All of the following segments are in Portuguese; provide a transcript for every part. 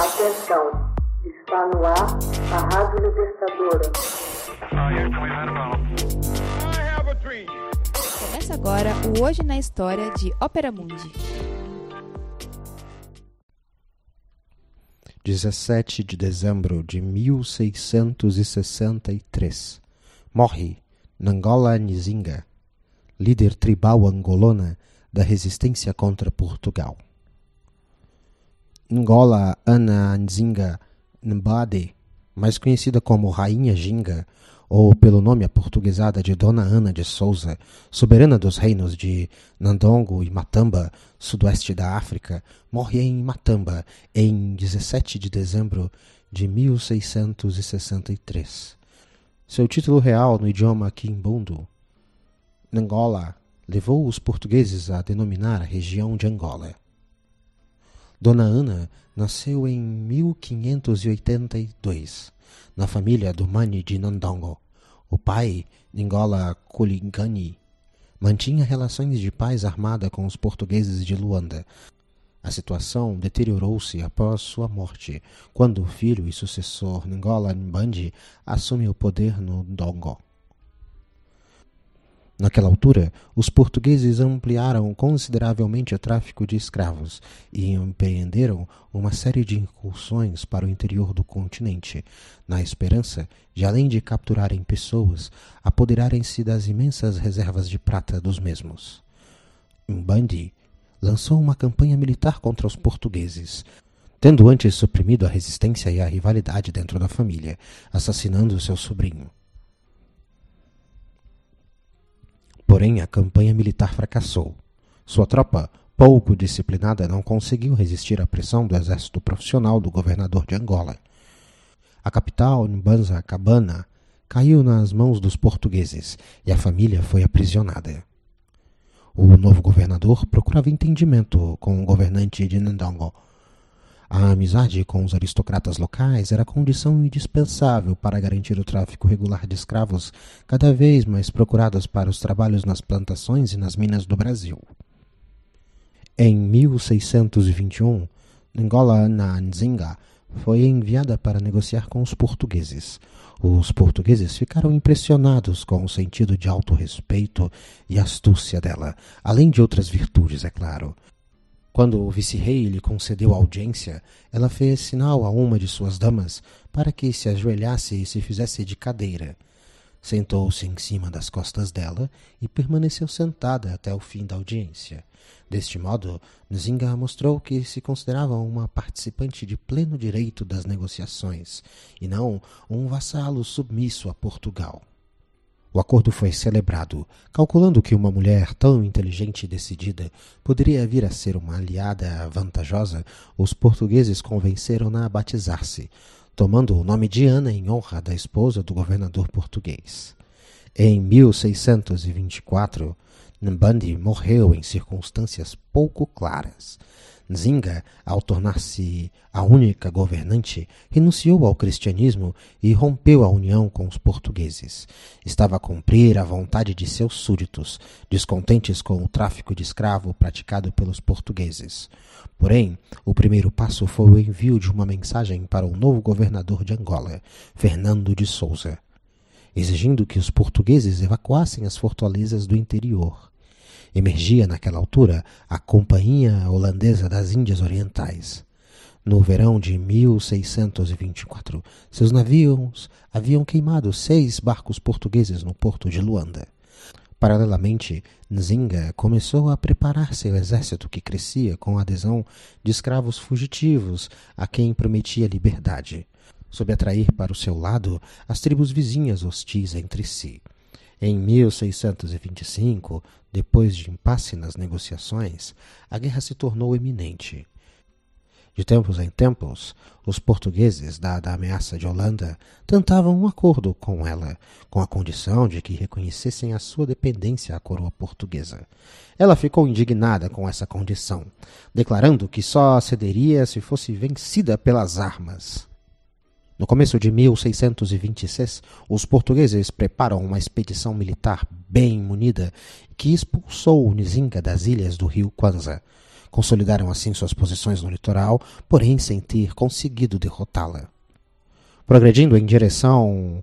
Atenção, está no ar a Rádio Libertadora. Começa agora o Hoje na História de Ópera Mundi. 17 de dezembro de 1663. Morre Nangola Nzinga, líder tribal angolana da resistência contra Portugal. Ngola Ana Nzinga Mbade, mais conhecida como Rainha Ginga, ou pelo nome aportuguesada de Dona Ana de Souza, soberana dos reinos de Nandongo e Matamba, sudoeste da África, morre em Matamba em 17 de dezembro de 1663. Seu título real no idioma quimbundo, Angola, levou os portugueses a denominar a região de Angola. Dona Ana nasceu em 1582 na família do Mani de Nandongo. O pai, Ningola Kulingani, mantinha relações de paz armada com os portugueses de Luanda. A situação deteriorou-se após sua morte, quando o filho e sucessor Ningola Mbandi assume o poder no Ndongo. Naquela altura, os portugueses ampliaram consideravelmente o tráfico de escravos e empreenderam uma série de incursões para o interior do continente, na esperança de, além de capturarem pessoas, apoderarem-se das imensas reservas de prata dos mesmos. Mbandi lançou uma campanha militar contra os portugueses, tendo antes suprimido a resistência e a rivalidade dentro da família, assassinando seu sobrinho. Porém, a campanha militar fracassou. Sua tropa, pouco disciplinada, não conseguiu resistir à pressão do exército profissional do governador de Angola. A capital, Mbanza Cabana, caiu nas mãos dos portugueses e a família foi aprisionada. O novo governador procurava entendimento com o governante de Ndongo, a amizade com os aristocratas locais era condição indispensável para garantir o tráfico regular de escravos, cada vez mais procurados para os trabalhos nas plantações e nas minas do Brasil. Em 1621, Ngola Nzinga foi enviada para negociar com os portugueses. Os portugueses ficaram impressionados com o sentido de autorrespeito e astúcia dela, além de outras virtudes, é claro. Quando o vice-rei lhe concedeu audiência, ela fez sinal a uma de suas damas para que se ajoelhasse e se fizesse de cadeira. Sentou-se em cima das costas dela e permaneceu sentada até o fim da audiência. Deste modo, Nzinga mostrou que se considerava uma participante de pleno direito das negociações, e não um vassalo submisso a Portugal. O acordo foi celebrado, calculando que uma mulher tão inteligente e decidida poderia vir a ser uma aliada vantajosa. Os portugueses convenceram-na a batizar-se, tomando o nome de Ana em honra da esposa do governador português. Em 1624, Mbandi morreu em circunstâncias pouco claras. Nzinga, ao tornar-se a única governante, renunciou ao cristianismo e rompeu a união com os portugueses. Estava a cumprir a vontade de seus súditos, descontentes com o tráfico de escravo praticado pelos portugueses. Porém, o primeiro passo foi o envio de uma mensagem para o novo governador de Angola, Fernando de Souza, exigindo que os portugueses evacuassem as fortalezas do interior. Emergia naquela altura a Companhia Holandesa das Índias Orientais. No verão de 1624, seus navios haviam queimado seis barcos portugueses no porto de Luanda. Paralelamente, Nzinga começou a preparar seu exército que crescia com a adesão de escravos fugitivos a quem prometia liberdade, sob atrair para o seu lado as tribos vizinhas hostis entre si. Em 1625, depois de impasse nas negociações, a guerra se tornou eminente. De tempos em tempos, os portugueses, dada a ameaça de Holanda, tentavam um acordo com ela, com a condição de que reconhecessem a sua dependência à coroa portuguesa. Ela ficou indignada com essa condição, declarando que só cederia se fosse vencida pelas armas. No começo de 1626, os portugueses preparam uma expedição militar bem munida que expulsou o Nzinga das ilhas do rio Kwanza. Consolidaram assim suas posições no litoral, porém sem ter conseguido derrotá-la. Progredindo em direção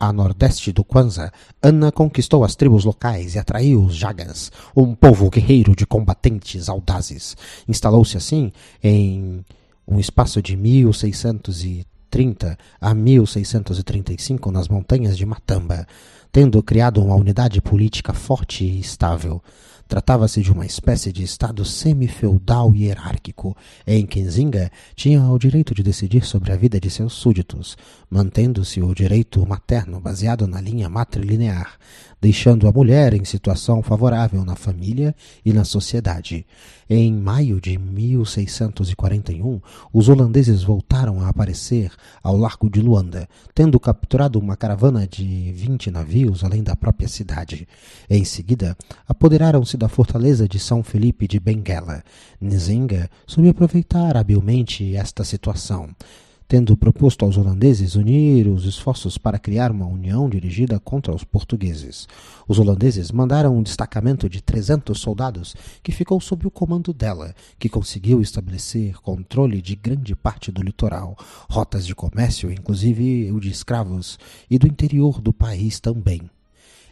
a nordeste do Kwanza, Ana conquistou as tribos locais e atraiu os Jagas, um povo guerreiro de combatentes audazes. Instalou-se assim em um espaço de 1630 a 1635 nas montanhas de Matamba, tendo criado uma unidade política forte e estável. Tratava-se de uma espécie de estado semi-feudal e hierárquico, em que Nzinga tinha o direito de decidir sobre a vida de seus súditos, mantendo-se o direito materno baseado na linha matrilinear, deixando a mulher em situação favorável na família e na sociedade. Em maio de 1641, os holandeses voltaram a aparecer ao largo de Luanda, tendo capturado uma caravana de 20 navios além da própria cidade. Em seguida, apoderaram-se da fortaleza de São Felipe de Benguela. Nzinga soube aproveitar habilmente esta situação tendo proposto aos holandeses unir os esforços para criar uma união dirigida contra os portugueses. Os holandeses mandaram um destacamento de 300 soldados que ficou sob o comando dela, que conseguiu estabelecer controle de grande parte do litoral, rotas de comércio, inclusive o de escravos, e do interior do país também.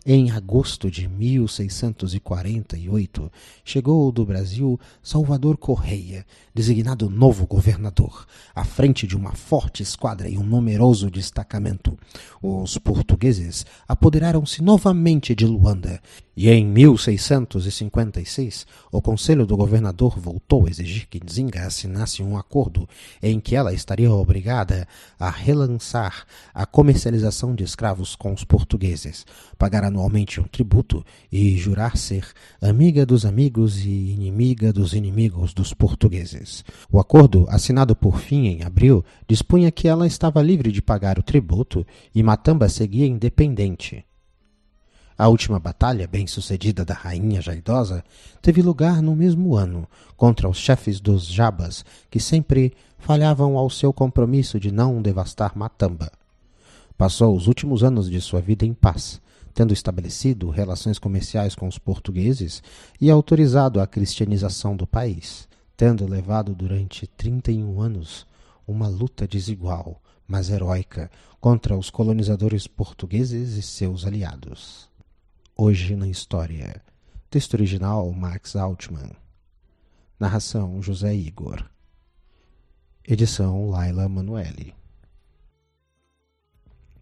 Em agosto de 1648, chegou do Brasil Salvador Correia, designado novo governador, à frente de uma forte esquadra e um numeroso destacamento. Os portugueses apoderaram-se novamente de Luanda e em 1656, o Conselho do Governador voltou a exigir que Nzinga assinasse um acordo em que ela estaria obrigada a relançar a comercialização de escravos com os portugueses, pagar anualmente um tributo e jurar ser amiga dos amigos e inimiga dos inimigos dos portugueses. O acordo, assinado por fim em abril, dispunha que ela estava livre de pagar o tributo e Matamba seguia independente. A última batalha, bem sucedida da rainha já idosa, teve lugar no mesmo ano, contra os chefes dos Jabas, que sempre falhavam ao seu compromisso de não devastar Matamba. Passou os últimos anos de sua vida em paz, tendo estabelecido relações comerciais com os portugueses e autorizado a cristianização do país, tendo levado durante 31 anos uma luta desigual, mas heróica, contra os colonizadores portugueses e seus aliados. Hoje na História. Texto original Max Altman. Narração José Igor. Edição Laila Manuelle.